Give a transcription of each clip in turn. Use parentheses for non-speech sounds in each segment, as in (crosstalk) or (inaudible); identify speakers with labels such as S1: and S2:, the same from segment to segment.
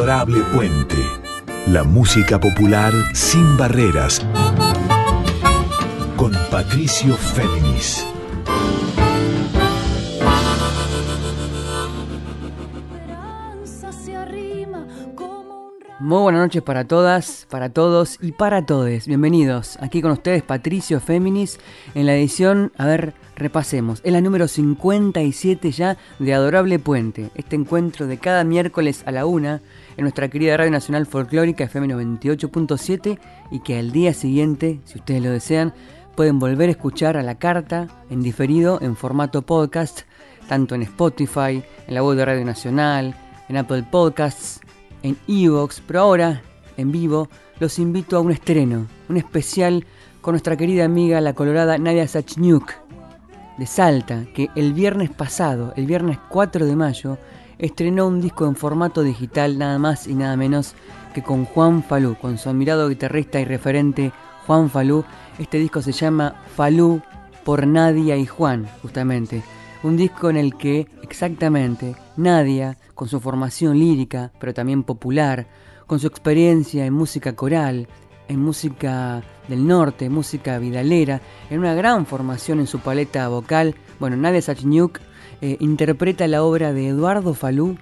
S1: Adorable Puente. La música popular sin barreras. Con Patricio Féminis.
S2: Muy buenas noches para todas, para todos y para todes. Bienvenidos. Aquí con ustedes Patricio Féminis en la edición, a ver, repasemos. Es la número 57 ya de Adorable Puente. Este encuentro de cada miércoles a la una en nuestra querida Radio Nacional Folclórica FM 98.7 y que al día siguiente, si ustedes lo desean, pueden volver a escuchar a la carta en diferido en formato podcast, tanto en Spotify, en la web de Radio Nacional, en Apple Podcasts en Evox, pero ahora, en vivo, los invito a un estreno, un especial con nuestra querida amiga la colorada Nadia Sachniuk de Salta, que el viernes pasado, el viernes 4 de mayo, estrenó un disco en formato digital nada más y nada menos que con Juan Falú, con su admirado guitarrista y referente Juan Falú. Este disco se llama Falú por Nadia y Juan, justamente. Un disco en el que exactamente Nadia con su formación lírica, pero también popular, con su experiencia en música coral, en música del norte, música vidalera, en una gran formación en su paleta vocal. Bueno, Nadia Sachniuk eh, interpreta la obra de Eduardo Falú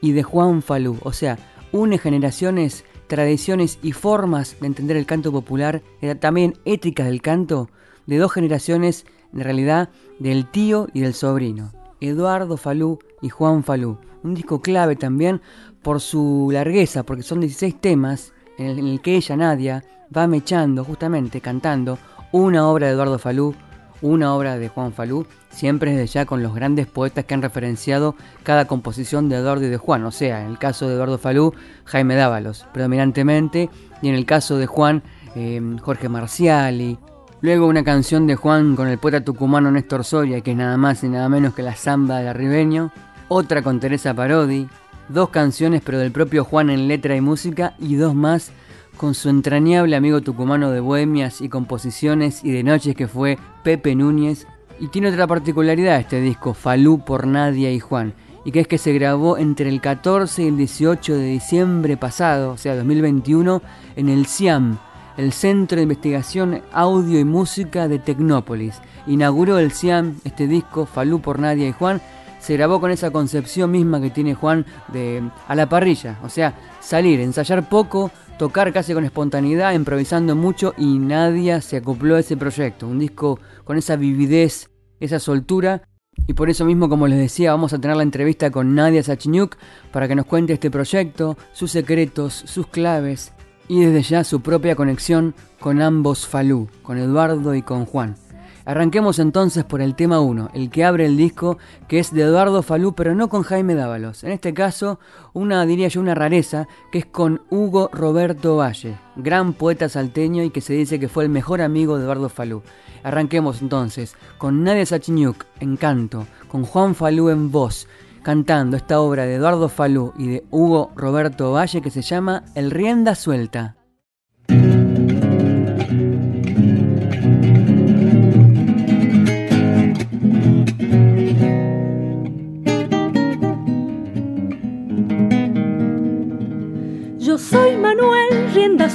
S2: y de Juan Falú, o sea, une generaciones, tradiciones y formas de entender el canto popular, eh, también éticas del canto, de dos generaciones, en realidad, del tío y del sobrino, Eduardo Falú y Juan Falú. Un disco clave también por su largueza, porque son 16 temas en el, que ella, Nadia, va mechando, justamente cantando, una obra de Eduardo Falú, una obra de Juan Falú, siempre desde ya con los grandes poetas que han referenciado cada composición de Eduardo y de Juan, o sea, en el caso de Eduardo Falú, Jaime Dávalos, predominantemente, y en el caso de Juan, eh, Jorge Marciali. Luego una canción de Juan con el poeta tucumano Néstor Soria, que es nada más y nada menos que la samba de Arribeño otra con Teresa Parodi, dos canciones pero del propio Juan en letra y música y dos más con su entrañable amigo tucumano de bohemias y composiciones y de noches que fue Pepe Núñez. Y tiene otra particularidad este disco, Falú por Nadia y Juan, y que es que se grabó entre el 14 y el 18 de diciembre pasado, o sea 2021, en el CIAM, el Centro de Investigación Audio y Música de Tecnópolis. Inauguró el CIAM este disco, Falú por Nadia y Juan, se grabó con esa concepción misma que tiene Juan de a la parrilla, o sea, salir, ensayar poco, tocar casi con espontaneidad, improvisando mucho y nadie se acopló a ese proyecto, un disco con esa vividez, esa soltura y por eso mismo, como les decía, vamos a tener la entrevista con Nadia Sachniuk para que nos cuente este proyecto, sus secretos, sus claves y desde ya su propia conexión con ambos Falú, con Eduardo y con Juan. Arranquemos entonces por el tema 1, el que abre el disco, que es de Eduardo Falú, pero no con Jaime Dávalos. En este caso, una, diría yo, una rareza, que es con Hugo Roberto Valle, gran poeta salteño y que se dice que fue el mejor amigo de Eduardo Falú. Arranquemos entonces con Nadia Sachniuk en canto, con Juan Falú en voz, cantando esta obra de Eduardo Falú y de Hugo Roberto Valle que se llama El Rienda Suelta.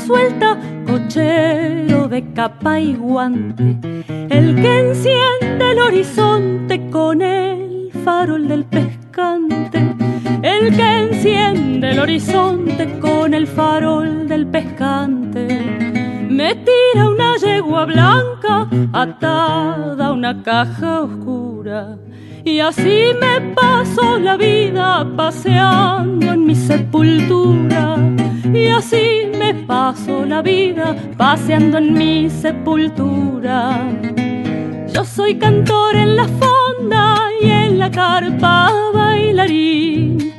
S3: Suelta, cochero de capa y guante, el que enciende el horizonte con el farol del pescante, el que enciende el horizonte con el farol del pescante. Me tira una yegua blanca atada a una caja oscura y así me paso la vida paseando en mi sepultura. Y así me paso la vida paseando en mi sepultura. Yo soy cantor en la fonda y en la carpa bailarín.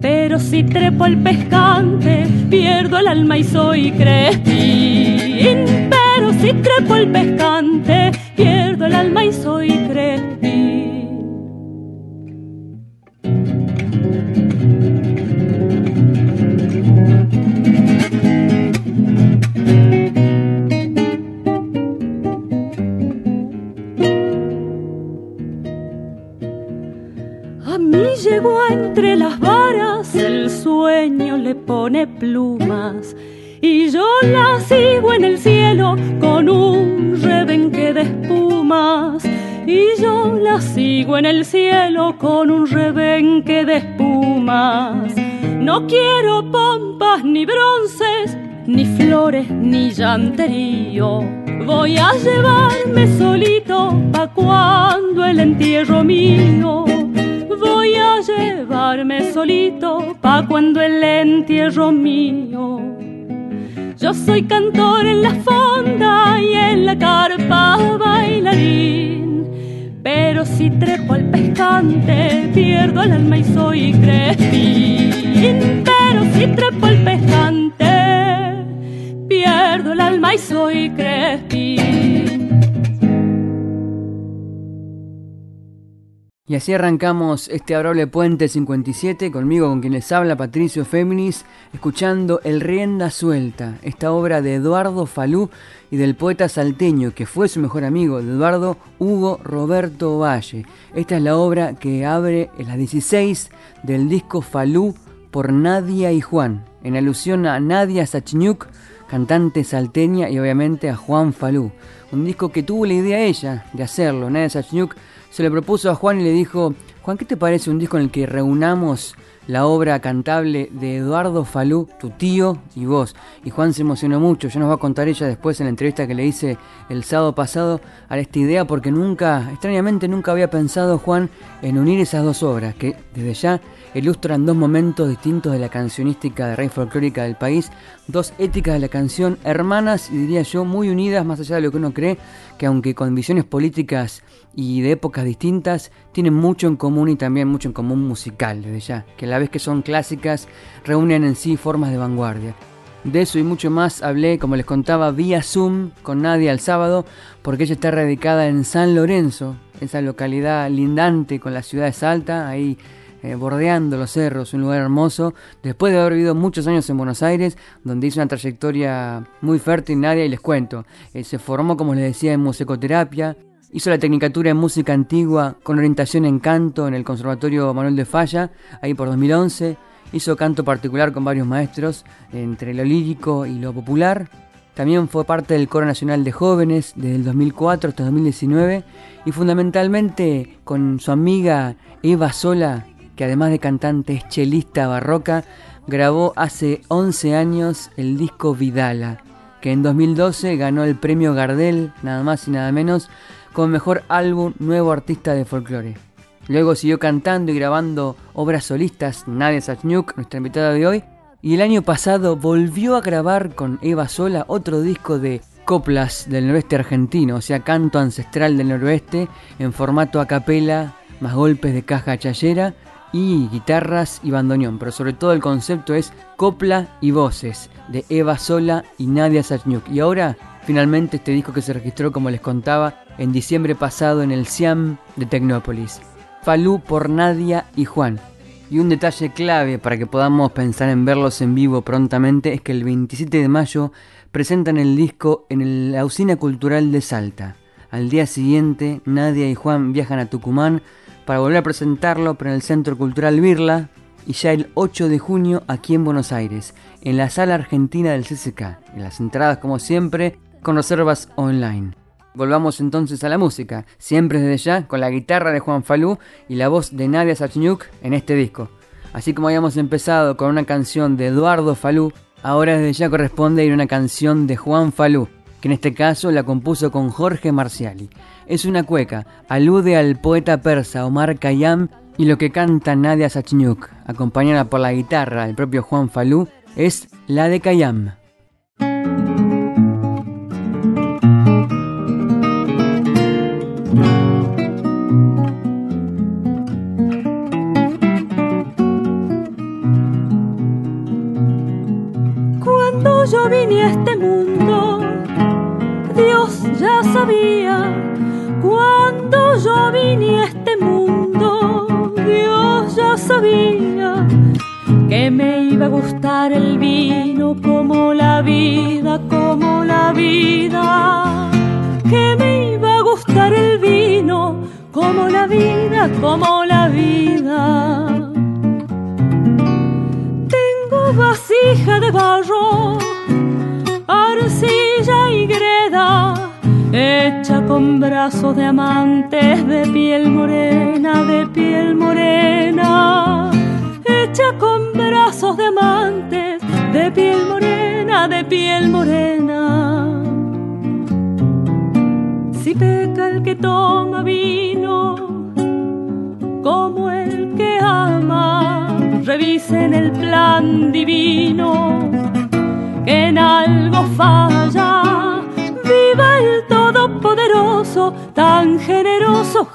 S3: Pero si trepo el pescante, pierdo el alma y soy crespín. Pero si trepo el pescante, pierdo el alma y soy crespín. Entre las varas, el sueño le pone plumas y yo la sigo en el cielo con un rebenque de espumas. Y yo la sigo en el cielo con un rebenque de espumas. No quiero pompas ni bronces, ni flores ni llanterío. Voy a llevarme solito pa' cuando el entierro mío. Voy a llevarme solito pa' cuando el entierro mío. Yo soy cantor en la fonda y en la carpa bailarín. Pero si trepo al pescante, pierdo el alma y soy crespín. Pero si trepo al pescante, pierdo el alma y soy crespín.
S2: Y así arrancamos este adorable Puente 57, conmigo, con quien les habla Patricio Féminis, escuchando El Rienda Suelta, esta obra de Eduardo Falú y del poeta salteño, que fue su mejor amigo, de Eduardo Hugo Roberto Valle. Esta es la obra que abre en las 16 del disco Falú por Nadia y Juan, en alusión a Nadia Sachniuk, cantante salteña, y obviamente a Juan Falú. Un disco que tuvo la idea ella de hacerlo, Nadia Sachniuk se le propuso a Juan y le dijo, Juan, ¿qué te parece un disco en el que reunamos la obra cantable de Eduardo Falú, tu tío y vos? Y Juan se emocionó mucho, ya nos va a contar ella después en la entrevista que le hice el sábado pasado a esta idea porque nunca, extrañamente nunca había pensado Juan en unir esas dos obras, que desde ya ilustran dos momentos distintos de la cancionística de rey folclórica del país, dos éticas de la canción hermanas y diría yo muy unidas más allá de lo que uno cree, que aunque con visiones políticas y de épocas distintas, tienen mucho en común y también mucho en común musical, desde ya, que a la vez que son clásicas, reúnen en sí formas de vanguardia. De eso y mucho más hablé, como les contaba, vía Zoom con Nadia el sábado, porque ella está radicada en San Lorenzo, esa localidad lindante con la ciudad de Salta, ahí eh, bordeando los cerros, un lugar hermoso, después de haber vivido muchos años en Buenos Aires, donde hizo una trayectoria muy fértil, Nadia, y les cuento, eh, se formó, como les decía, en musicoterapia, Hizo la tecnicatura en música antigua con orientación en canto en el Conservatorio Manuel de Falla, ahí por 2011. Hizo canto particular con varios maestros, entre lo lírico y lo popular. También fue parte del Coro Nacional de Jóvenes desde el 2004 hasta 2019 y fundamentalmente con su amiga Eva Sola, que además de cantante es chelista barroca, grabó hace 11 años el disco Vidala, que en 2012 ganó el premio Gardel, nada más y nada menos, como mejor álbum nuevo artista de folclore. Luego siguió cantando y grabando obras solistas Nadia Sachniuk, nuestra invitada de hoy, y el año pasado volvió a grabar con Eva Sola otro disco de coplas del noroeste argentino, o sea, canto ancestral del noroeste en formato a capela, más golpes de caja chayera y guitarras y bandoneón, pero sobre todo el concepto es copla y voces de Eva Sola y Nadia Sachniuk. Y ahora, finalmente, este disco que se registró, como les contaba, en diciembre pasado en el Siam de Tecnópolis. Falú por Nadia y Juan. Y un detalle clave para que podamos pensar en verlos en vivo prontamente es que el 27 de mayo presentan el disco en la Usina Cultural de Salta. Al día siguiente, Nadia y Juan viajan a Tucumán para volver a presentarlo en el Centro Cultural Birla y ya el 8 de junio aquí en Buenos Aires, en la sala argentina del CCK. En las entradas, como siempre, con reservas online. Volvamos entonces a la música, siempre desde ya con la guitarra de Juan Falú y la voz de Nadia Sachniuk en este disco. Así como habíamos empezado con una canción de Eduardo Falú, ahora desde ya corresponde ir una canción de Juan Falú, que en este caso la compuso con Jorge Marciali. Es una cueca, alude al poeta persa Omar Khayyam y lo que canta Nadia Sachniuk, acompañada por la guitarra del propio Juan Falú, es la de Khayyam.
S3: Vine a este mundo, Dios ya sabía. Cuando yo vine a este mundo, Dios ya sabía que me iba a gustar el vino como la vida, como la vida. Que me iba a gustar el vino como la vida, como la vida. Tengo vasija de barro, hecha con brazos de amantes de piel morena, de piel morena, hecha con brazos de amantes de piel morena, de piel morena. Si peca el que toma vino, como el que ama, revisen el plan divino, que en algo falla. Viva el Todopoderoso, tan generoso.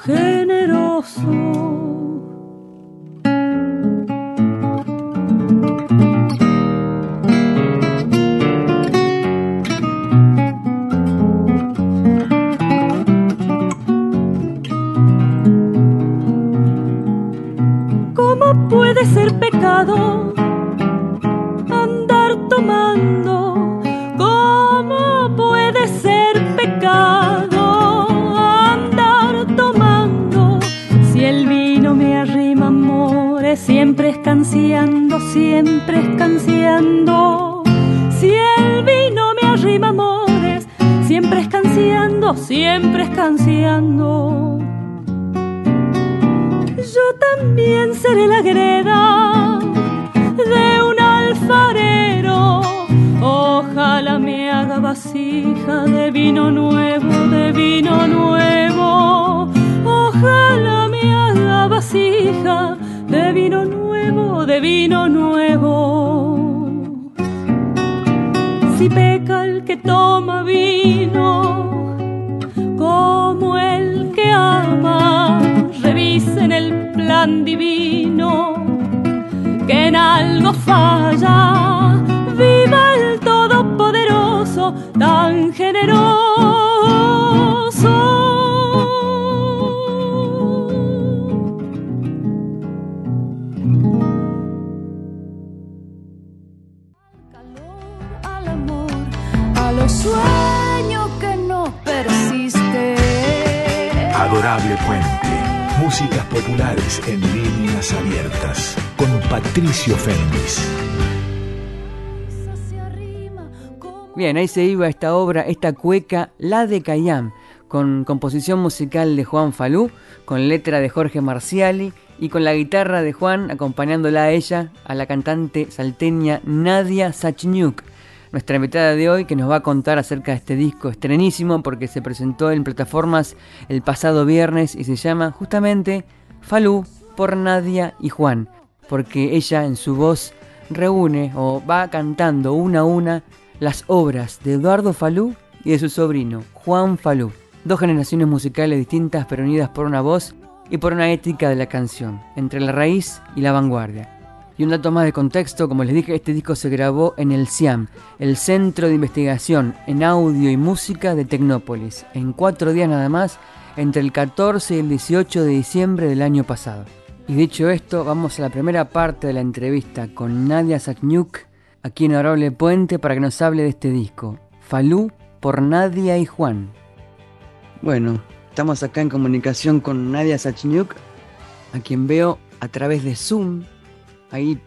S1: Adorable Puente. Músicas populares en líneas abiertas. Con Patricio Féminis.
S2: Bien, ahí se iba esta obra, esta cueca, La de Cayam, con composición musical de Juan Falú, con letra de Jorge Marciali y con la guitarra de Juan acompañándola a ella, a la cantante salteña Nadia Sachniuk nuestra invitada de hoy que nos va a contar acerca de este disco estrenísimo porque se presentó en plataformas el pasado viernes y se llama justamente Falú por Nadia y Juan, porque ella en su voz reúne o va cantando una a una las obras de Eduardo Falú y de su sobrino Juan Falú, dos generaciones musicales distintas pero unidas por una voz y por una ética de la canción, entre la raíz y la vanguardia. Y un dato más de contexto, como les dije, este disco se grabó en el CIAM, el Centro de Investigación en Audio y Música de Tecnópolis, en cuatro días nada más, entre el 14 y el 18 de diciembre del año pasado. Y dicho esto, vamos a la primera parte de la entrevista con Nadia Sachniuk, aquí en Honorable Puente, para que nos hable de este disco, Falú por Nadia y Juan. Bueno, estamos acá en comunicación con Nadia Sachniuk, a quien veo a través de Zoom ahí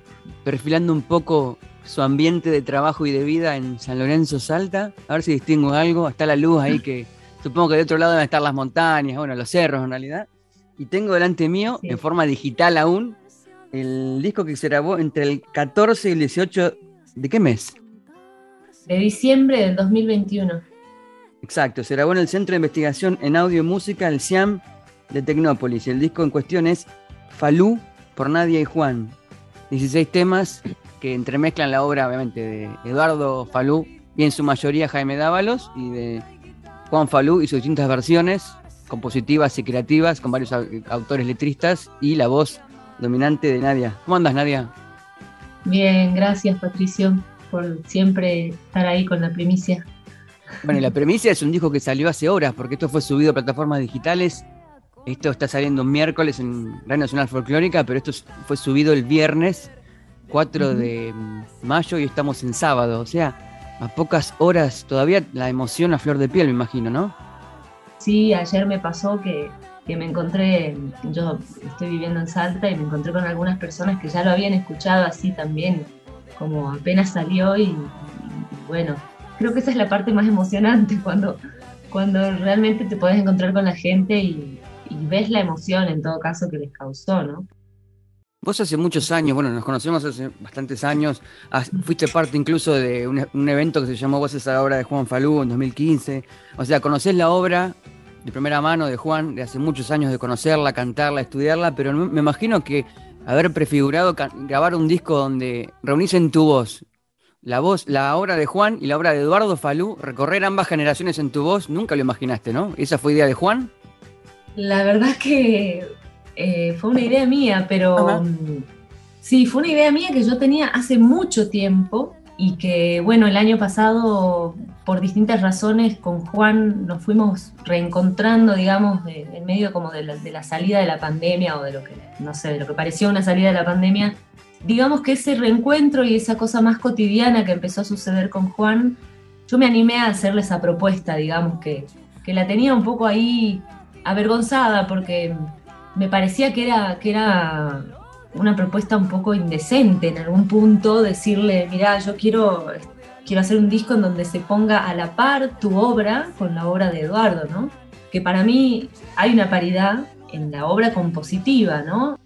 S2: perfilando un poco su ambiente de trabajo y de vida en San Lorenzo Salta. A ver si distingo algo. Está la luz ahí que supongo que de otro lado deben estar las montañas, bueno, los cerros en realidad. Y tengo delante mío, en forma digital aún, el disco que se grabó entre el 14 y el 18 de qué mes?
S4: De diciembre del 2021.
S2: Exacto, se grabó en el Centro de Investigación en Audio y Música, el CIAM de Tecnópolis. El disco en cuestión es Falú por Nadia y Juan, 16 temas que entremezclan la obra, obviamente, de Eduardo Falú y en su mayoría Jaime Dávalos y de Juan Falú y sus distintas versiones compositivas y creativas con varios autores letristas y la voz dominante de Nadia. ¿Cómo andas, Nadia?
S4: Bien, gracias, Patricio, por siempre estar ahí con la primicia.
S2: Bueno, y la primicia es un disco que salió hace horas, porque esto fue subido a plataformas digitales esto está saliendo miércoles en Radio Nacional Folclórica, pero esto fue subido el viernes 4 de mayo y estamos en sábado. O sea, a pocas horas todavía la emoción a flor de piel, me imagino, ¿no?
S4: Sí, ayer me pasó que que me encontré, yo estoy viviendo en Salta y me encontré con algunas personas que ya lo habían escuchado así también, como apenas salió y, bueno, creo que esa es la parte más emocionante cuando, cuando realmente te puedes encontrar con la gente y, ves la emoción en todo caso que les causó, ¿no?
S2: Vos hace muchos años, bueno, nos conocemos hace bastantes años, fuiste parte incluso de un, evento que se llamó Voces a la obra de Juan Falú en 2015. O sea, conocés la obra de primera mano de Juan, de hace muchos años de conocerla, cantarla, estudiarla, pero me imagino que haber prefigurado grabar un disco donde reunís en tu voz la voz, la obra de Juan y la obra de Eduardo Falú, recorrer ambas generaciones en tu voz, nunca lo imaginaste, ¿no? ¿Esa fue idea de Juan?
S4: La verdad que eh, fue una idea mía, pero sí, fue una idea mía que yo tenía hace mucho tiempo y que, bueno, el año pasado, por distintas razones, con Juan nos fuimos reencontrando, digamos, en medio como de la, salida de la pandemia o de lo que, no sé, de lo que parecía una salida de la pandemia. Digamos que ese reencuentro y esa cosa más cotidiana que empezó a suceder con Juan, yo me animé a hacerle esa propuesta, digamos, que, que la tenía un poco ahí avergonzada porque me parecía que era, que era una propuesta un poco indecente en algún punto, decirle, mira, yo quiero, quiero hacer un disco en donde se ponga a la par tu obra con la obra de Eduardo, ¿no? Que para mí hay una paridad en la obra compositiva, ¿no?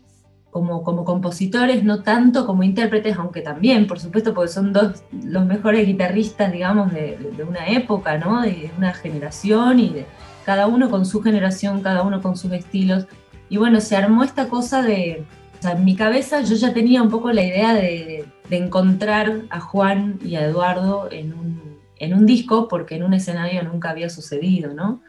S4: Como, como compositores, no tanto como intérpretes, aunque también, por supuesto, porque son dos los mejores guitarristas, digamos, de, de una época, ¿no? De una generación y de cada uno con su generación, cada uno con sus estilos. Y bueno, se armó esta cosa de, o sea, en mi cabeza yo ya tenía un poco la idea de, encontrar a Juan y a Eduardo en un, en un, disco, porque en un escenario nunca había sucedido, ¿no?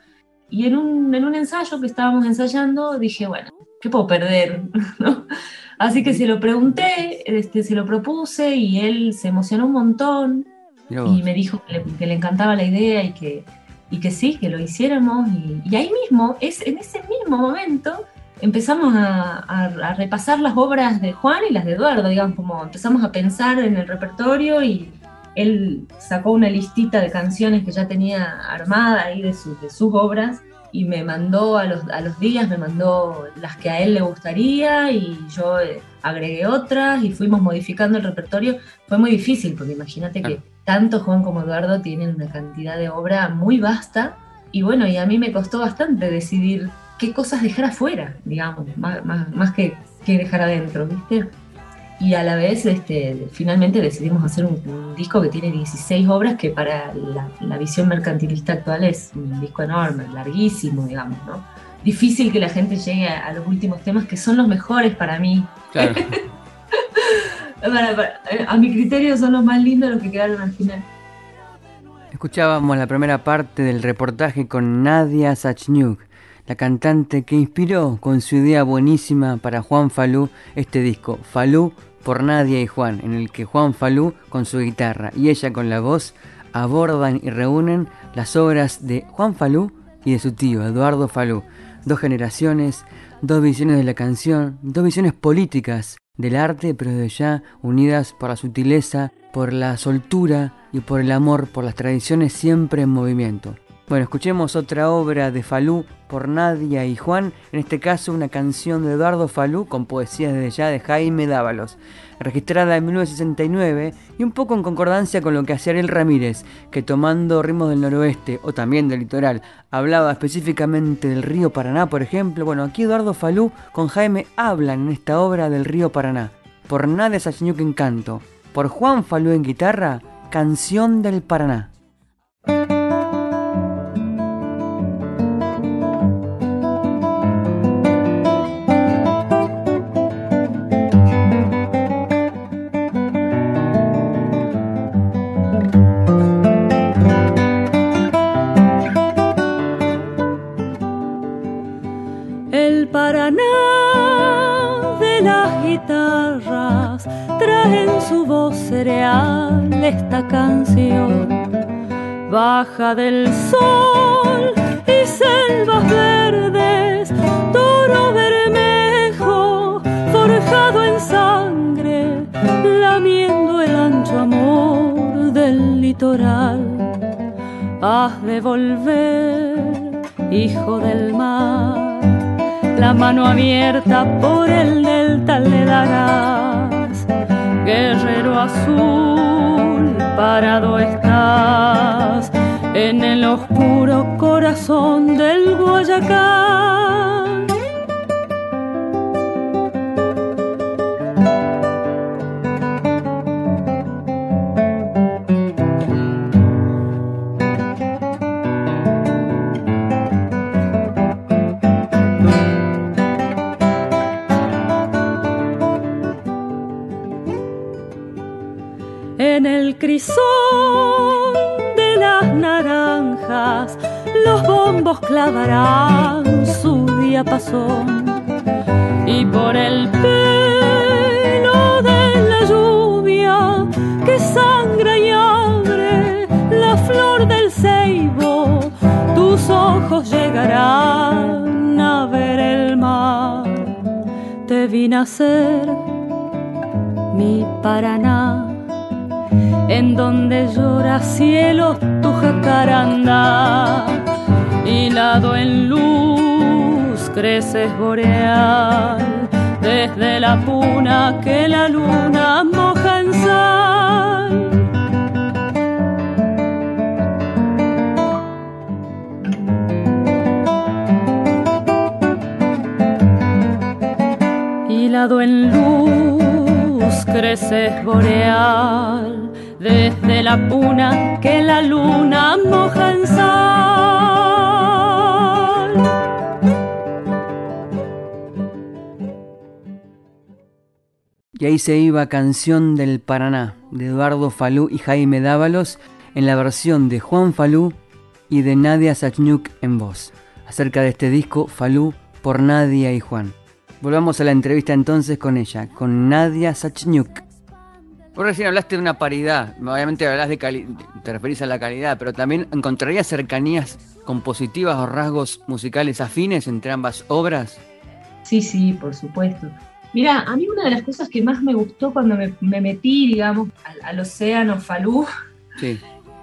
S4: Y en un, en un ensayo que estábamos ensayando dije, bueno, ¿qué puedo perder? (laughs) Así que se lo pregunté, este, se lo propuse y él se emocionó un montón y me dijo que le, encantaba la idea y que, y que sí, que lo hiciéramos. Y, y ahí mismo, es, en ese mismo momento, empezamos a, repasar las obras de Juan y las de Eduardo, digamos, como empezamos a pensar en el repertorio y él sacó una listita de canciones que ya tenía armada ahí de, de sus obras y me mandó a los, a los días, me mandó las que a él le gustaría y yo eh, agregué otras y fuimos modificando el repertorio. Fue muy difícil porque imagínate que tanto Juan como Eduardo tienen una cantidad de obra muy vasta y bueno, y a mí me costó bastante decidir qué cosas dejar afuera, digamos, más, que, que, dejar adentro, ¿viste? Y a la vez, este, finalmente decidimos hacer un, disco que tiene 16 obras, que para la, visión mercantilista actual es un disco enorme, larguísimo, digamos, ¿no? Difícil que la gente llegue a, los últimos temas, que son los mejores para mí. Claro. (laughs) a mi criterio son los más lindos los que quedaron al final.
S2: Escuchábamos la primera parte del reportaje con Nadia Sachniuk, la cantante que inspiró con su idea buenísima para Juan Falú este disco, Falú por Nadia y Juan, en el que Juan Falú con su guitarra y ella con la voz abordan y reúnen las obras de Juan Falú y de su tío Eduardo Falú, dos generaciones, dos visiones de la canción, dos visiones políticas del arte, pero de ya unidas por la sutileza, por la soltura y por el amor por las tradiciones siempre en movimiento. Bueno, escuchemos otra obra de Falú por Nadia y Juan, en este caso una canción de Eduardo Falú con poesía desde ya de Jaime Dávalos, registrada en 1969 y un poco en concordancia con lo que hacía Ariel Ramírez, que tomando ritmos del noroeste o también del litoral, hablaba específicamente del río Paraná, por ejemplo. Bueno, aquí Eduardo Falú con Jaime hablan en esta obra del río Paraná. Por Nadia Sachiñuque en canto, por Juan Falú en guitarra, Canción del Paraná.
S3: Esta canción. Baja del sol y selvas verdes, toro bermejo, forjado en sangre, lamiendo el ancho amor del litoral. Has de volver, hijo del mar la mano abierta por el delta le darás. Guerrero azul, parado estás en el oscuro corazón del Guayacán. Clavarán su diapasón y por el pelo de la lluvia que sangra y abre la flor del ceibo, tus ojos llegarán a ver el mar. Te vi nacer mi Paraná en donde llora cielo tu jacaranda, hilado en luz creces boreal, desde la puna que la luna moja en sal. Hilado en luz creces boreal desde la puna que la luna moja en sal.
S2: Y ahí se iba Canción del Paraná, de Eduardo Falú y Jaime Dávalos, en la versión de Juan Falú y de Nadia Sachniuk en voz. Acerca de este disco, Falú por Nadia y Juan. Volvamos a la entrevista entonces con ella, con Nadia Sachniuk. Vos recién hablaste de una paridad, obviamente hablas de te referís a la calidad, pero también encontrarías cercanías compositivas o rasgos musicales afines entre ambas obras.
S4: Sí, sí, por supuesto. Mira, a mí una de las cosas que más me gustó cuando me, metí, digamos, al, océano Falú,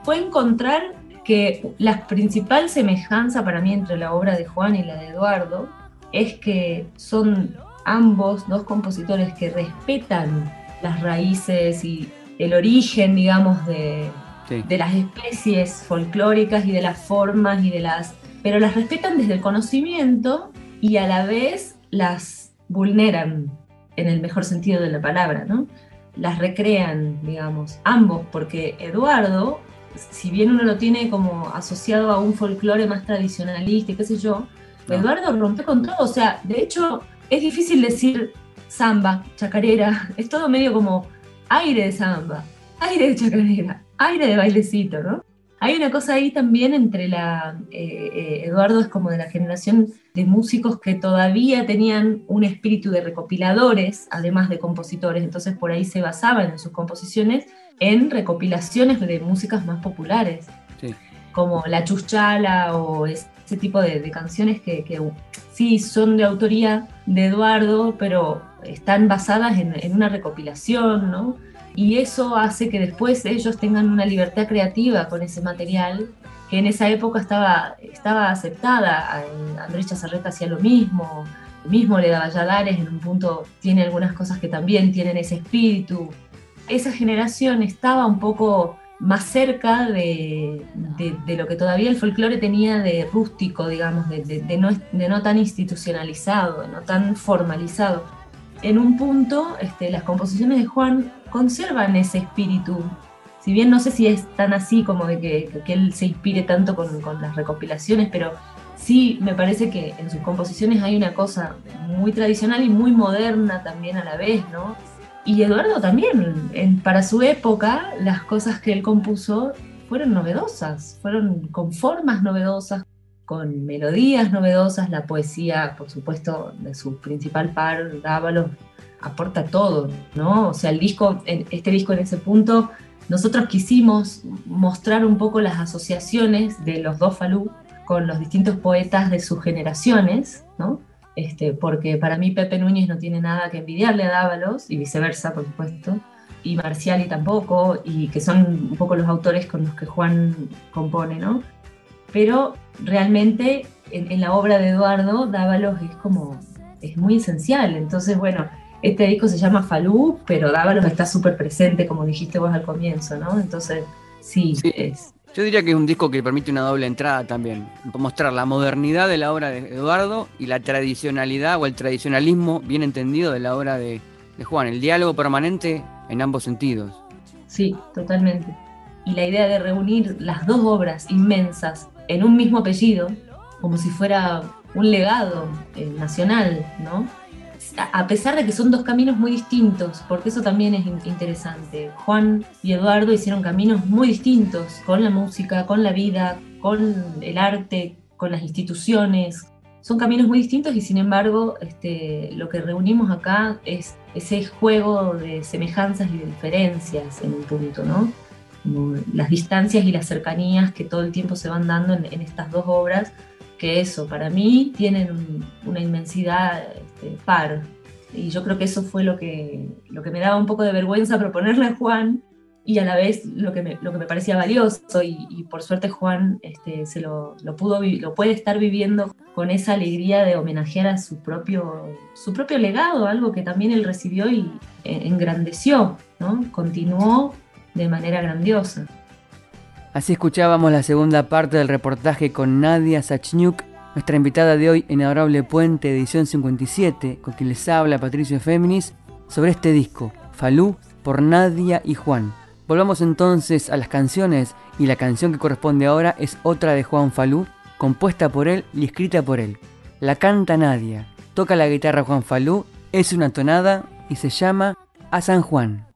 S4: fue encontrar que la principal semejanza para mí entre la obra de Juan y la de Eduardo es que son ambos dos compositores que respetan las raíces y el origen, digamos, de, de las especies folclóricas y de las formas y de las... pero las respetan desde el conocimiento y a la vez las vulneran en el mejor sentido de la palabra, ¿no? Las recrean, digamos, ambos, porque Eduardo, si bien uno lo tiene como asociado a un folclore más tradicionalista y qué sé yo, Eduardo rompe con todo, o sea, de hecho es difícil decir samba, chacarera, (laughs) es todo medio como aire de samba, aire de chacarera, aire de bailecito, ¿no? Hay una cosa ahí también entre la... Eh, eh, Eduardo es como de la generación de músicos que todavía tenían un espíritu de recopiladores, además de compositores, entonces por ahí se basaban en sus composiciones en recopilaciones de músicas más populares, como La Chuchala o ese tipo de, canciones que, que sí son de autoría de Eduardo, pero están basadas en, una recopilación, ¿no? Y eso hace que después ellos tengan una libertad creativa con ese material que en esa época estaba, estaba aceptada. Andrés Chazarreta hacía lo mismo, mismo Leda Valladares en un punto tiene algunas cosas que también tienen ese espíritu. Esa generación estaba un poco más cerca de, lo que todavía el folclore tenía de rústico, digamos, de, no, de no tan institucionalizado, de no tan formalizado en un punto este, las composiciones de Juan conservan ese espíritu. Si bien no sé si es tan así como de que, él se inspire tanto con, las recopilaciones, pero sí me parece que en sus composiciones hay una cosa muy tradicional y muy moderna también a la vez, ¿no? Y Eduardo también, para su época, las cosas que él compuso fueron novedosas, fueron con formas novedosas, con melodías novedosas, la poesía, por supuesto, de su principal par, Dávalos, aporta todo, ¿no? O sea, el disco, este disco en ese punto, nosotros quisimos mostrar un poco las asociaciones de los dos Falú con los distintos poetas de sus generaciones, ¿no? Este, porque para mí Pepe Núñez no tiene nada que envidiarle a Dávalos, y viceversa, por supuesto, y Marciali tampoco, y que son un poco los autores con los que Juan compone, ¿no? pero realmente en, la obra de Eduardo, Dávalos es como, es muy esencial. Entonces, bueno, este disco se llama Falú, pero Dávalos está súper presente, como dijiste vos al comienzo, ¿no? Entonces, sí, es.
S3: Yo diría que es un disco que permite una doble entrada también, mostrar la modernidad de la obra de Eduardo y la tradicionalidad o el tradicionalismo bien entendido de la obra de, de Juan, el diálogo permanente en ambos sentidos.
S4: Sí, totalmente. Y la idea de reunir las dos obras inmensas en un mismo apellido, como si fuera un legado eh, nacional, ¿no? A pesar de que son dos caminos muy distintos, porque eso también es interesante. Juan y Eduardo hicieron caminos muy distintos con la música, con la vida, con el arte, con las instituciones. Son caminos muy distintos y sin embargo este, lo que reunimos acá es ese juego de semejanzas y de diferencias en un punto, ¿no? las distancias y las cercanías que todo el tiempo se van dando en, estas dos obras, que eso, para mí, tienen una inmensidad este, par. Y yo creo que eso fue lo que, lo que me daba un poco de vergüenza proponerle a Juan y a la vez lo que me, lo que me parecía valioso. Y, por suerte Juan este, se lo, lo, pudo, lo puede estar viviendo con esa alegría de homenajear a su propio, su propio legado, algo que también él recibió y eh, engrandeció, ¿no? Continuó de manera grandiosa.
S3: Así escuchábamos la segunda parte del reportaje con Nadia Sachniuk, nuestra invitada de hoy en Adorable Puente, edición 57, con quien les habla Patricio Féminis, sobre este disco, Falú, por Nadia y Juan. Volvamos entonces a las canciones y la canción que corresponde ahora es otra de Juan Falú, compuesta por él y escrita por él. La canta Nadia, toca la guitarra Juan Falú, es una tonada y se llama A San Juan.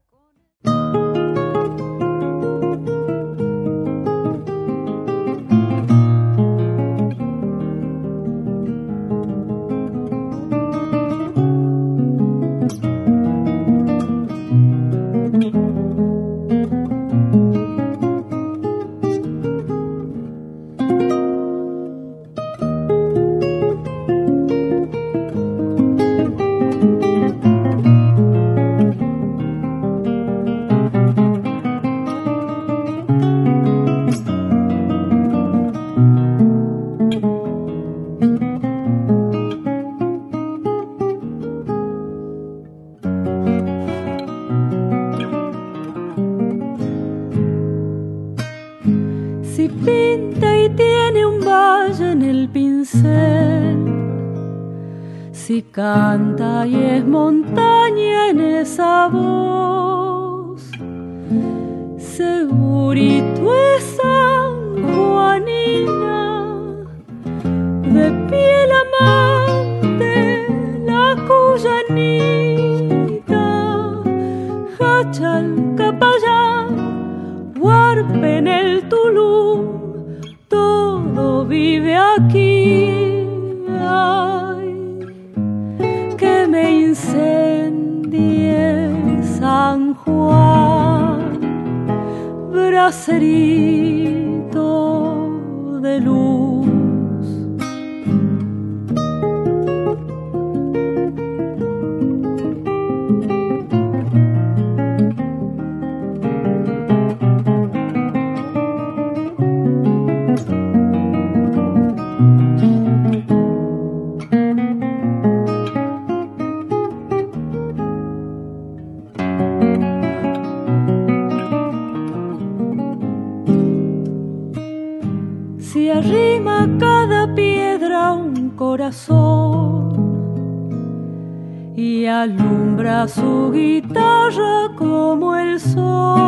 S3: alumbra su guitarra como el sol.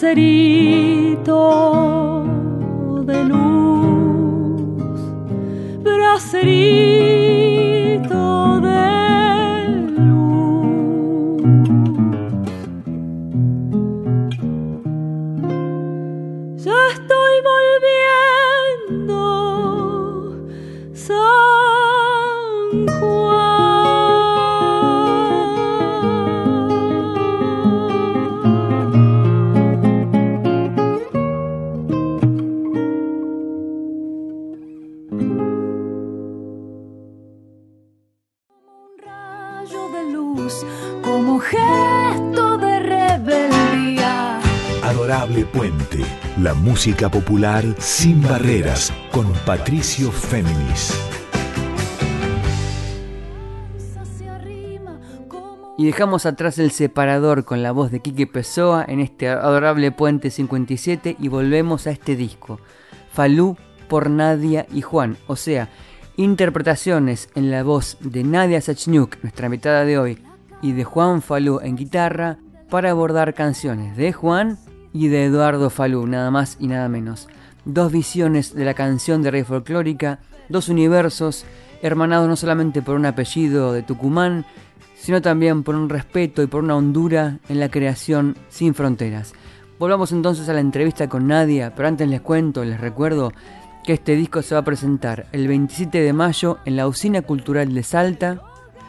S3: bracerito de luz, bracerito
S1: popular sin barreras con Patricio Féminis.
S2: Y dejamos atrás el separador con la voz de Quique Pessoa en este adorable Puente 57 y volvemos a este disco. Falú por Nadia y Juan, o sea, interpretaciones en la voz de Nadia Sachniuk, nuestra invitada de hoy, y de Juan Falú en guitarra para abordar canciones de Juan y de Eduardo Falú, nada más y nada menos. Dos visiones de la canción de rey folclórica, dos universos hermanados no solamente por un apellido de Tucumán, sino también por un respeto y por una hondura en la creación sin fronteras. Volvamos entonces a la entrevista con Nadia, pero antes les cuento, les recuerdo que este disco se va a presentar el 27 de mayo en la Usina Cultural de Salta.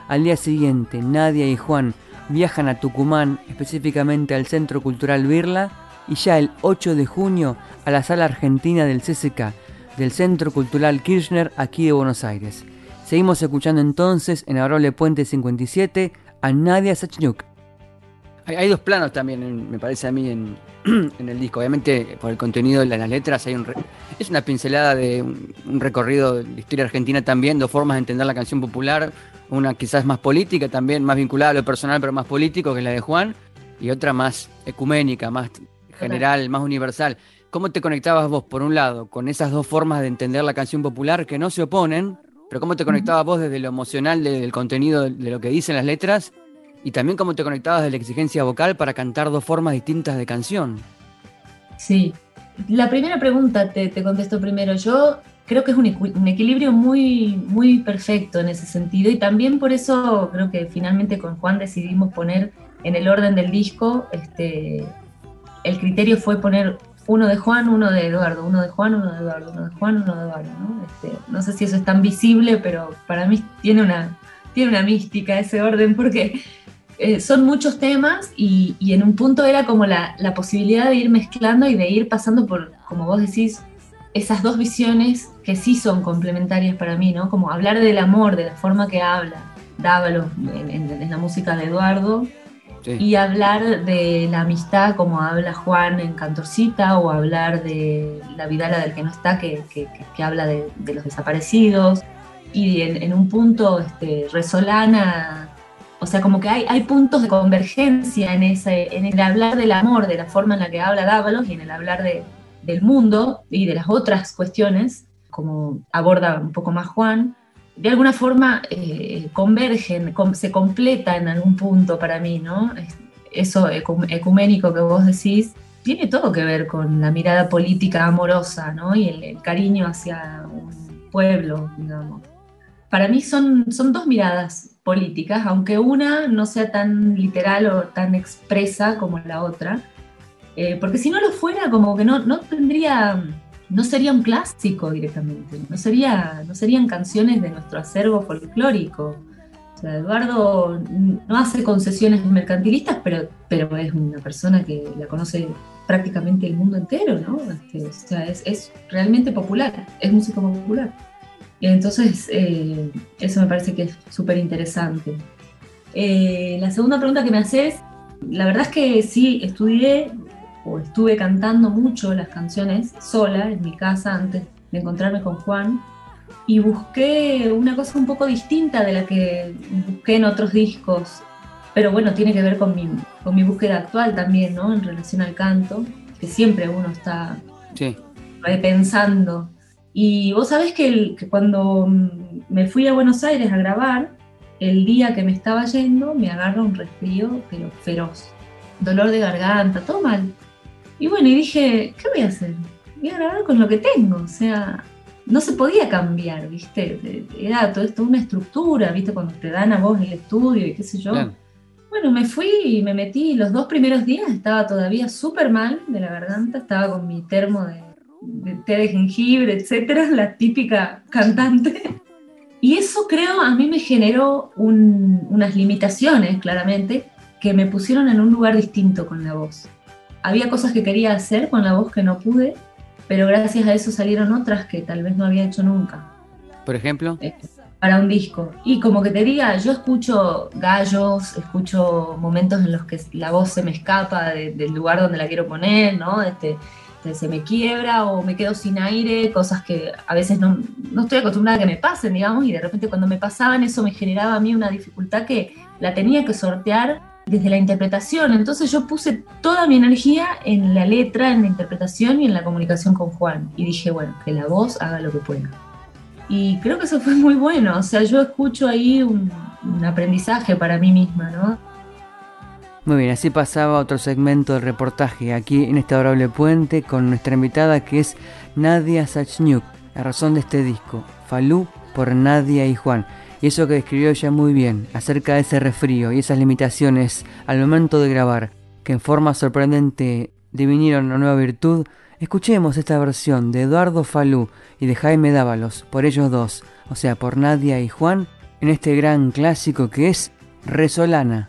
S2: Al día siguiente, Nadia y Juan viajan a Tucumán, específicamente al Centro Cultural Birla, y ya el 8 de junio a la sala argentina del CCK, del Centro Cultural Kirchner aquí de Buenos Aires. Seguimos escuchando entonces en Adorable Puente 57 a Nadia Sachniuk. Hay, dos planos también, me parece a mí, (clears throat) en, el disco. Obviamente, por el contenido de las letras, hay un es una pincelada de un, un, recorrido de historia argentina también, dos formas de entender la canción popular. Una quizás más política, también más vinculada a lo personal, pero más político, que la de Juan, y otra más ecuménica, más general, más universal. ¿Cómo te conectabas vos, por un lado, con esas dos formas de entender la canción popular que no se oponen, pero cómo te conectabas vos desde lo emocional del contenido de lo que dicen las letras y también cómo te conectabas de la exigencia vocal para cantar dos formas distintas de canción?
S4: Sí, la primera pregunta te, contesto primero. Yo creo que es un, un, equilibrio muy, muy perfecto en ese sentido y también por eso creo que finalmente con Juan decidimos poner en el orden del disco este, el criterio fue poner uno de Juan, uno de Eduardo, uno de Juan, uno de Eduardo, uno de Juan, uno de Eduardo. ¿no? Este, no sé si eso es tan visible, pero para mí tiene una, tiene una mística ese orden porque eh, son muchos temas y, en un punto era como la, la, posibilidad de ir mezclando y de ir pasando por, como vos decís, esas dos visiones que sí son complementarias para mí, ¿no? Como hablar del amor, de la forma que habla Dávalo en la música de Eduardo y hablar de la amistad como habla Juan en Cantorcita o hablar de la Vidala del que no está, que, que, habla de, los desaparecidos. Y en, un punto este, resolana, o sea, como que hay, hay puntos de convergencia en, ese, en el hablar del amor, de la forma en la que habla Dávalos y en el hablar de, del mundo y de las otras cuestiones, como aborda un poco más Juan de alguna forma eh, convergen, se completa en algún punto para mí, ¿no? Eso ecuménico que vos decís tiene todo que ver con la mirada política amorosa, ¿no? Y el, cariño hacia un pueblo, digamos. Para mí son, son dos miradas políticas, aunque una no sea tan literal o tan expresa como la otra, eh, porque si no lo fuera, como que no, no tendría no sería un clásico directamente, no, sería, no serían canciones de nuestro acervo folclórico. O sea, Eduardo no hace concesiones mercantilistas, pero, pero es una persona que la conoce prácticamente el mundo entero, ¿no? Este, o sea, es, realmente popular, es música popular. Entonces, eh, eso me parece que es súper interesante. Eh, la segunda pregunta que me haces, la verdad es que sí, estudié o estuve cantando mucho las canciones sola en mi casa antes de encontrarme con Juan y busqué una cosa un poco distinta de la que busqué en otros discos pero bueno, tiene que ver con mi, con mi búsqueda actual también, ¿no? En relación al canto, que siempre uno está
S3: sí.
S4: pensando. Y vos sabés que, que cuando me fui a Buenos Aires a grabar, el día que me estaba yendo me agarra un resfrío, pero feroz. Dolor de garganta, todo mal. Y bueno, y dije, ¿qué voy a hacer? Voy a grabar con lo que tengo. O sea, no se podía cambiar, ¿viste? Era todo esto una estructura, ¿viste? Cuando te dan a vos el estudio y qué sé yo. Bueno, me fui y me metí. Los dos primeros días estaba todavía súper mal de la garganta. Estaba con mi termo de, té de jengibre, etcétera, la típica cantante. Y eso creo a mí me generó unas limitaciones, claramente, que me pusieron en un lugar distinto con la voz. Había cosas que quería hacer con la voz que no pude pero gracias a eso salieron otras que tal vez no había hecho nunca.
S3: Por ejemplo.
S4: Eh, para un disco. Y como que te diga, yo escucho gallos, escucho momentos en los que la voz se me escapa del lugar donde la quiero poner, ¿no? Este, este, se me quiebra o me quedo sin aire, cosas que a veces no, no estoy acostumbrada a que me pasen, digamos, y de repente cuando me pasaban eso me generaba a mí una dificultad que la tenía que sortear desde la interpretación. Entonces yo puse toda mi energía en la letra, en la interpretación y en la comunicación con Juan. Y dije, bueno, que la voz haga lo que pueda. Y creo que eso fue muy bueno. O sea, yo escucho ahí un, aprendizaje para mí misma, ¿no?
S3: Muy bien, así pasaba otro segmento del reportaje aquí en este adorable puente con nuestra invitada que es Nadia Sachniuk, la razón de este disco, Falú por Nadia y Juan y eso que describió ella muy bien acerca de ese resfrío y esas limitaciones al momento de grabar, que en forma sorprendente divinieron una nueva virtud, escuchemos esta versión de Eduardo Falú y de Jaime Dávalos, por ellos dos, o sea, por Nadia y Juan, en este gran clásico que es Resolana.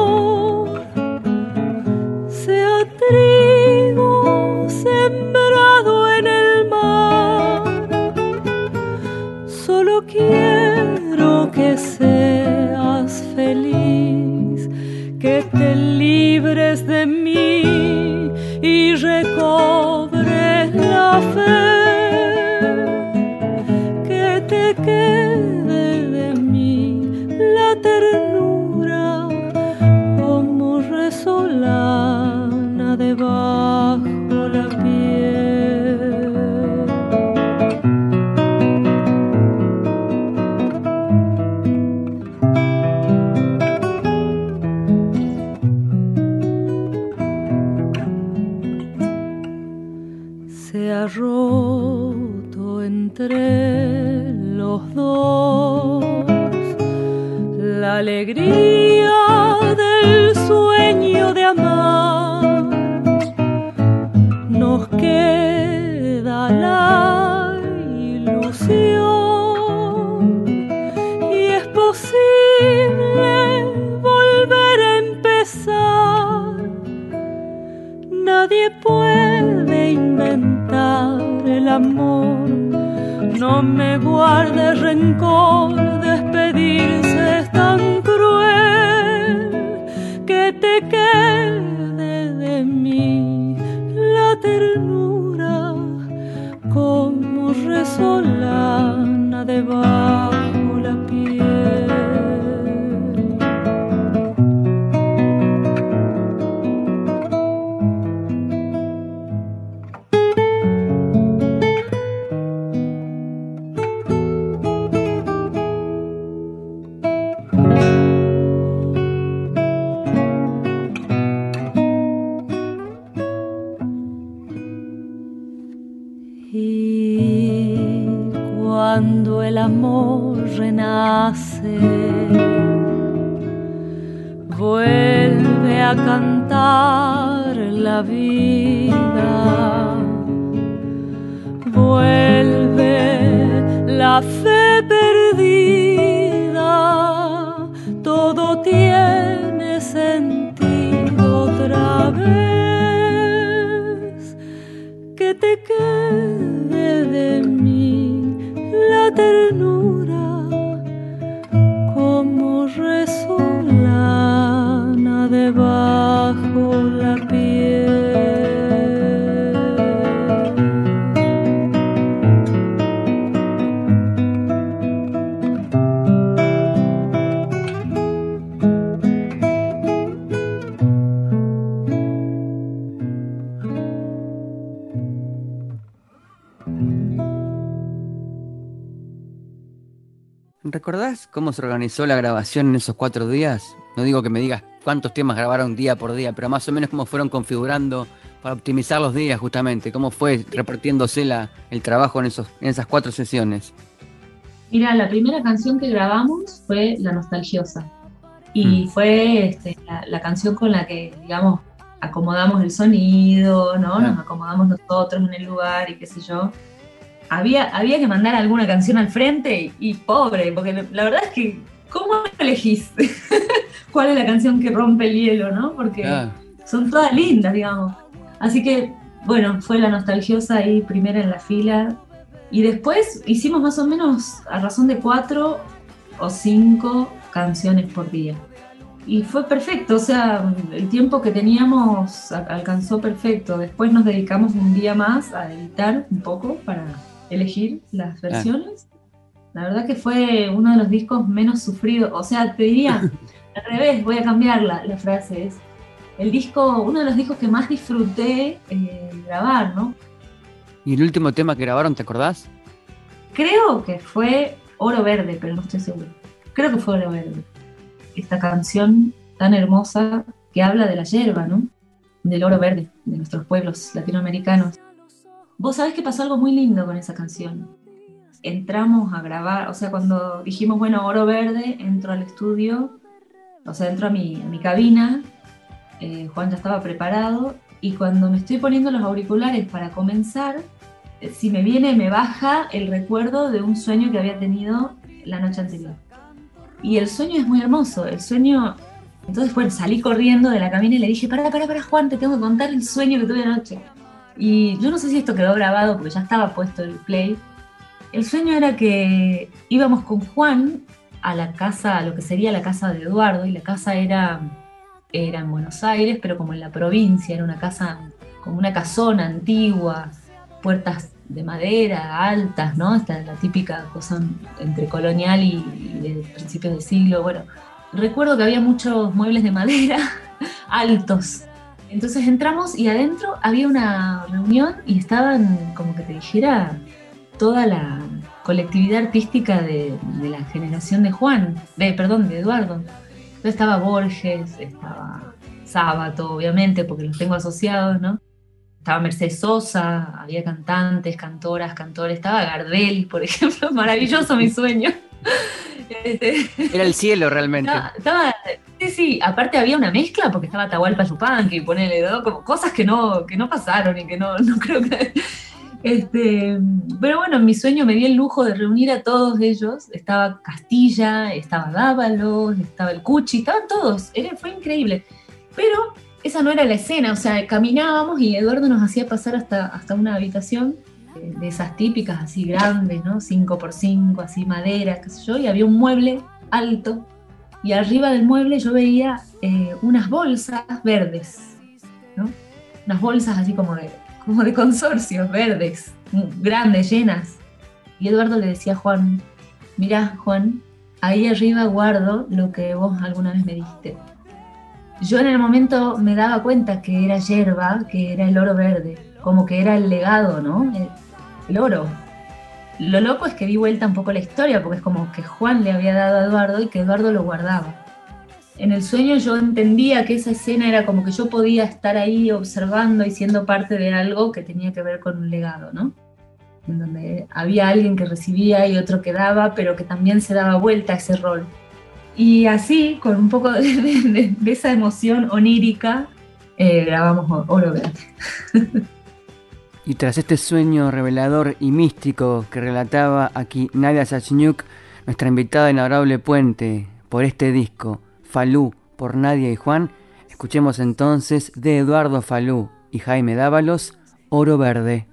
S5: renace,
S2: cómo se organizó la grabación en esos cuatro días? No digo que me digas cuántos temas grabaron día por día, pero más o menos cómo fueron configurando para optimizar los días justamente, cómo fue repartiéndose la, el trabajo en, esos, en esas cuatro sesiones.
S4: Mira, la primera canción que grabamos fue La Nostalgiosa y mm. fue este, la, canción con la que, digamos, acomodamos el sonido, ¿no? Nos acomodamos nosotros en el lugar y qué sé yo había, había que mandar alguna canción al frente y, pobre, porque la verdad es que, ¿cómo elegís (laughs) cuál es la canción que rompe el hielo, no? Porque son todas lindas, digamos. Así que, bueno, fue la nostalgiosa ahí primera en la fila. Y después hicimos más o menos a razón de cuatro o cinco canciones por día. Y fue perfecto, o sea, el tiempo que teníamos alcanzó perfecto. Después nos dedicamos un día más a editar un poco para elegir las ah. versiones. La verdad que fue uno de los discos menos sufridos. O sea, te diría, (laughs) al revés, voy a cambiar la, frase. Es el disco, uno de los discos que más disfruté eh, grabar, ¿no?
S2: ¿Y el último tema que grabaron, te acordás?
S4: Creo que fue Oro Verde, pero no estoy seguro. Creo que fue Oro Verde. Esta canción tan hermosa que habla de la hierba, ¿no? Del oro verde, de nuestros pueblos latinoamericanos. Vos sabés que pasó algo muy lindo con esa canción. Entramos a grabar, o sea, cuando dijimos, bueno, Oro Verde, entro al estudio, o sea, entro a mi, a mi cabina, eh, Juan ya estaba preparado, y cuando me estoy poniendo los auriculares para comenzar, eh, si me viene, me baja el recuerdo de un sueño que había tenido la noche anterior. Y el sueño es muy hermoso, el sueño... Entonces, bueno, salí corriendo de la cabina y le dije, para, para, para, Juan, te tengo que contar el sueño que tuve anoche. Y yo no sé si esto quedó grabado porque ya estaba puesto el play. El sueño era que íbamos con Juan a la casa, a lo que sería la casa de Eduardo, y la casa era, era en Buenos Aires, pero como en la provincia, era una casa, como una casona antigua, puertas de madera, altas, ¿no? Esta la típica cosa entre colonial y, y de principios del siglo. Bueno, recuerdo que había muchos muebles de madera (laughs) altos, entonces entramos y adentro había una reunión y estaban, como que te dijera, toda la colectividad artística de, la generación de Juan, de, perdón, de Eduardo. Entonces estaba Borges, estaba Sábato, obviamente, porque los tengo asociados, ¿no? Estaba Mercedes Sosa, había cantantes, cantoras, cantores, estaba Gardel, por (laughs) ejemplo, maravilloso mi sueño. (laughs)
S2: Este, Era el cielo realmente.
S4: Estaba, sí, sí, aparte había una mezcla porque estaba Tahualpa Yupanqui, ponele, ¿no? Como cosas que no, que no pasaron y que no, (laughs) no creo que... Este, pero bueno, en mi sueño me di el lujo de reunir a todos ellos. Estaba Castilla, estaba Dávalos, estaba el Cuchi, estaban todos. Era, fue increíble. Pero esa no era la escena, o sea, caminábamos y Eduardo nos hacía pasar hasta, hasta una habitación de esas típicas así grandes, ¿no? 5 por 5 así madera, qué sé yo, y había un mueble alto y arriba del mueble yo veía eh, unas bolsas verdes, ¿no? Unas bolsas así como de, como consorcios verdes, grandes, llenas. Y Eduardo le decía a Juan, mira Juan, ahí arriba guardo lo que vos alguna vez me diste. Yo en el momento me daba cuenta que era hierba, que era el oro verde, como que era el legado, ¿no? El, oro. Lo loco es que di vuelta un poco la historia, porque es como que Juan le había dado a Eduardo y que Eduardo lo guardaba. En el sueño yo entendía que esa escena era como que yo podía estar ahí observando y siendo parte de algo que tenía que ver con un legado, ¿no? En donde había alguien que recibía y otro que daba, pero que también se daba vuelta a ese rol. Y así, con un poco de, esa emoción onírica, eh, grabamos Oro Verde. (laughs)
S3: Y tras este sueño revelador y místico que relataba aquí Nadia Sachniuk, nuestra invitada inadorable puente por este disco, Falú por Nadia y Juan, escuchemos entonces de Eduardo Falú y Jaime Dávalos, Oro Verde.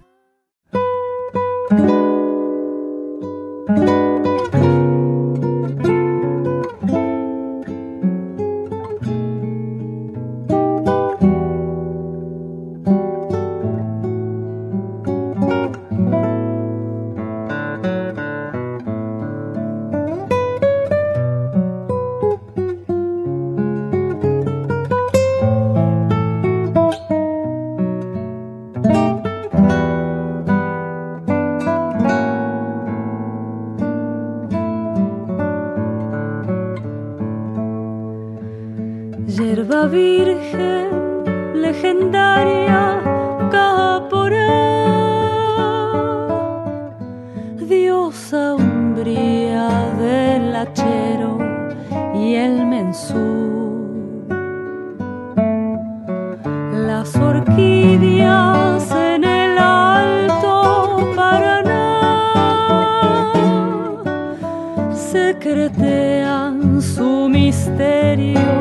S3: secretean su misterio.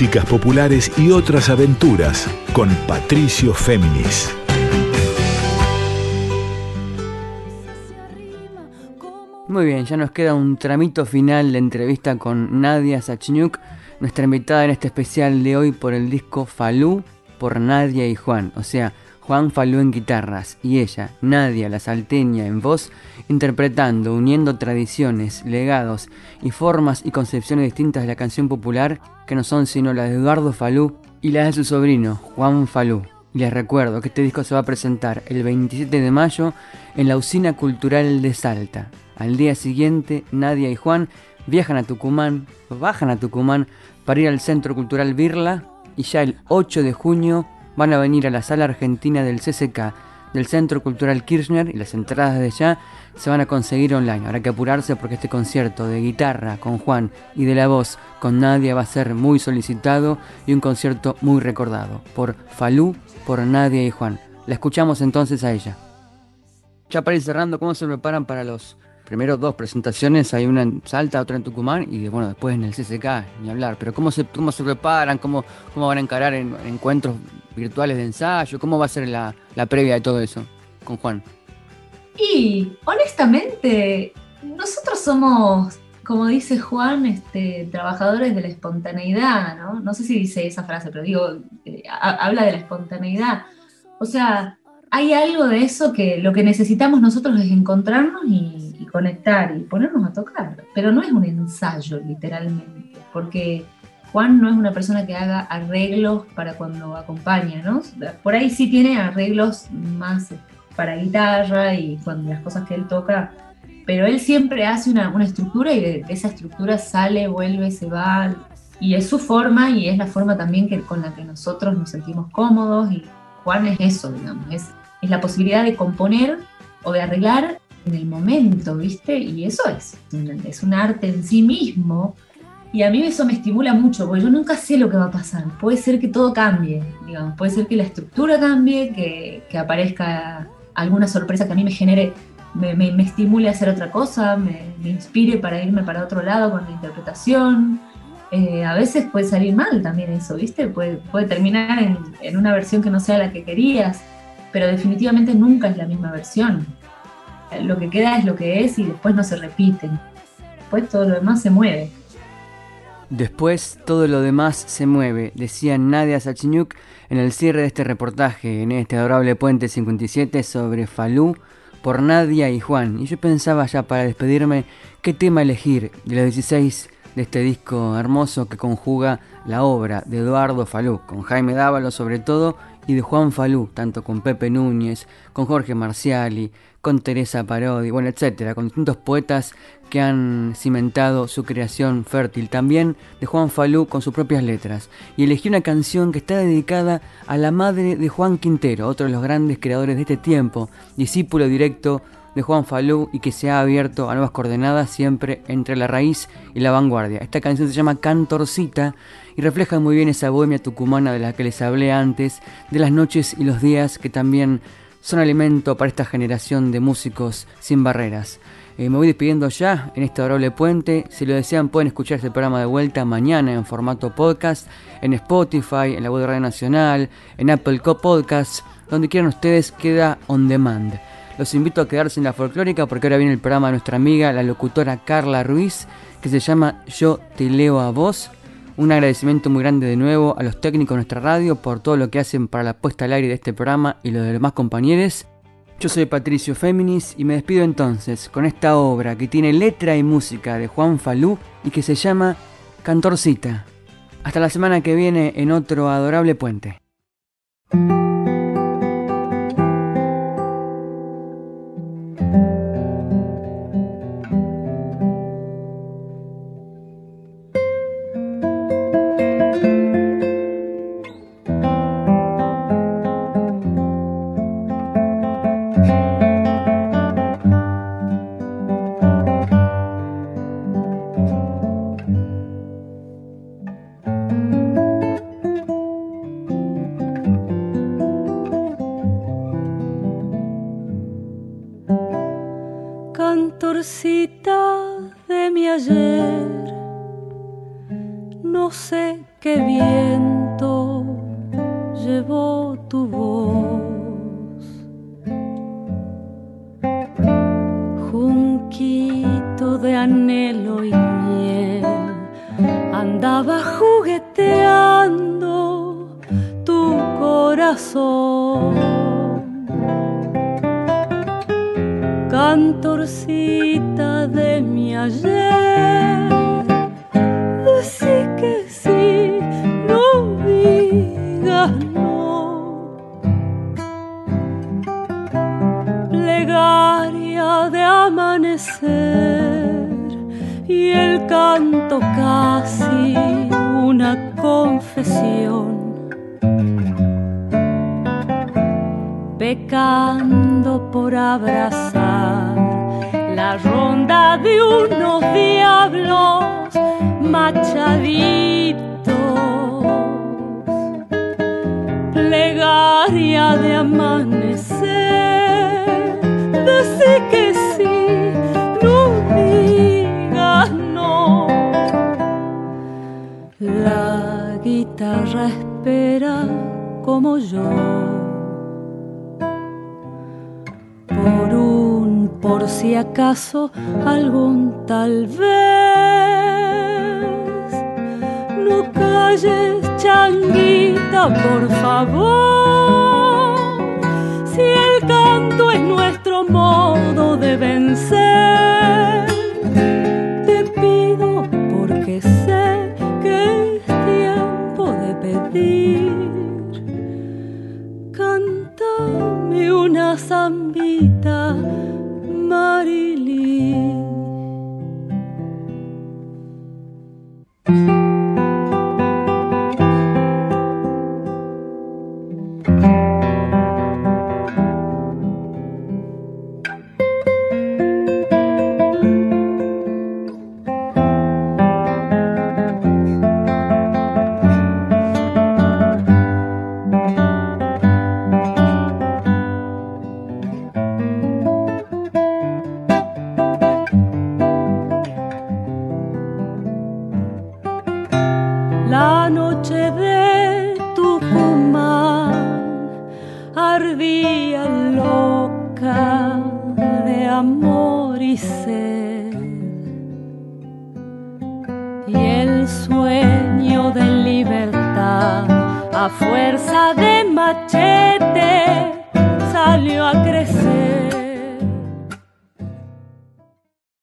S1: Músicas populares y otras aventuras con Patricio Féminis.
S3: Muy bien, ya nos queda un tramito final de entrevista con Nadia Sachniuk, nuestra invitada en este especial de hoy por el disco Falú por Nadia y Juan, o sea, Juan Falú en guitarras y ella, Nadia la salteña en voz, interpretando, uniendo tradiciones, legados y formas y concepciones distintas de la canción popular que no son sino las de Eduardo Falú y las de su sobrino, Juan Falú. Les recuerdo que este disco se va a presentar el 27 de mayo en la Usina Cultural de Salta. Al día siguiente, Nadia y Juan viajan a Tucumán, bajan a Tucumán para ir al Centro Cultural Birla y ya el 8 de junio
S2: van a venir a la sala argentina del CCK del Centro Cultural Kirchner y las entradas de ya se van a conseguir online. Habrá que apurarse porque este concierto de guitarra con Juan y de la voz con Nadia va a ser muy solicitado y un concierto muy recordado por Falú, por Nadia y Juan. La escuchamos entonces a ella. Ya para ir cerrando, ¿cómo se preparan para los primeros dos presentaciones? Hay una en Salta, otra en Tucumán y bueno, después en el CCK, ni hablar. Pero ¿cómo se, cómo se preparan? ¿Cómo, cómo van a encarar en, encuentros virtuales de ensayo? ¿Cómo va a ser la, la previa de todo eso con Juan?
S4: Y honestamente, nosotros somos, como dice Juan, este, trabajadores de la espontaneidad, ¿no? No sé si dice esa frase, pero digo, eh, habla de la espontaneidad. O sea, hay algo de eso que lo que necesitamos nosotros es encontrarnos y, conectar y ponernos a tocar, pero no es un ensayo literalmente, porque Juan no es una persona que haga arreglos para cuando acompaña, ¿no? Por ahí sí tiene arreglos más para guitarra y cuando las cosas que él toca, pero él siempre hace una, estructura y de, esa estructura sale, vuelve, se va, y es su forma y es la forma también que, con la que nosotros nos sentimos cómodos y Juan es eso, digamos, es es la posibilidad de componer o de arreglar en el momento, ¿viste? Y eso es, es un arte en sí mismo. Y a mí eso me estimula mucho, porque yo nunca sé lo que va a pasar. Puede ser que todo cambie, digamos, puede ser que la estructura cambie, que, aparezca alguna sorpresa que a mí me genere, me, estimule a hacer otra cosa, me, inspire para irme para otro lado con la interpretación. Eh, a veces puede salir mal también eso, ¿viste? Puede, terminar en, una versión que no sea la que querías pero definitivamente nunca es la misma versión. Lo que queda es lo que es y después no se repite. Después todo lo demás se mueve.
S2: Después todo lo demás se mueve, decía Nadia Sachinyuk en el cierre de este reportaje en este adorable Puente 57 sobre Falú por Nadia y Juan. Y yo pensaba ya para despedirme qué tema elegir de los 16 de este disco hermoso que conjuga la obra de Eduardo Falú, con Jaime Dávalo sobre todo y de Juan Falú, tanto con Pepe Núñez, con Jorge Marciali, con Teresa Parodi, bueno, etcétera, con distintos poetas que han cimentado su creación fértil. También de Juan Falú con sus propias letras. Y elegí una canción que está dedicada a la madre de Juan Quintero, otro de los grandes creadores de este tiempo, discípulo directo de Juan Falú y que se ha abierto a nuevas coordenadas siempre entre la raíz y la vanguardia. Esta canción se llama Cantorcita y refleja muy bien esa bohemia tucumana de la que les hablé antes, de las noches y los días que también son alimento para esta generación de músicos sin barreras. Eh, me voy despidiendo ya en este adorable puente. Si lo desean pueden escuchar este programa de vuelta mañana en formato podcast, en Spotify, en la web de Radio Nacional, en Apple Co Podcasts, donde quieran ustedes queda on demand. Los invito a quedarse en la folclórica porque ahora viene el programa de nuestra amiga, la locutora Carla Ruiz, que se llama Yo te leo a vos un agradecimiento muy grande de nuevo a los técnicos de nuestra radio por todo lo que hacen para la puesta al aire de este programa y los demás compañeros. Yo soy Patricio Féminis y me despido entonces con esta obra que tiene letra y música de Juan Falú y que se llama Cantorcita. Hasta la semana que viene en otro adorable puente.
S3: guitarra espera como yo. Por un por si acaso algún tal vez. No calles changuita por favor. Si el canto es nuestro modo de vencer. zambita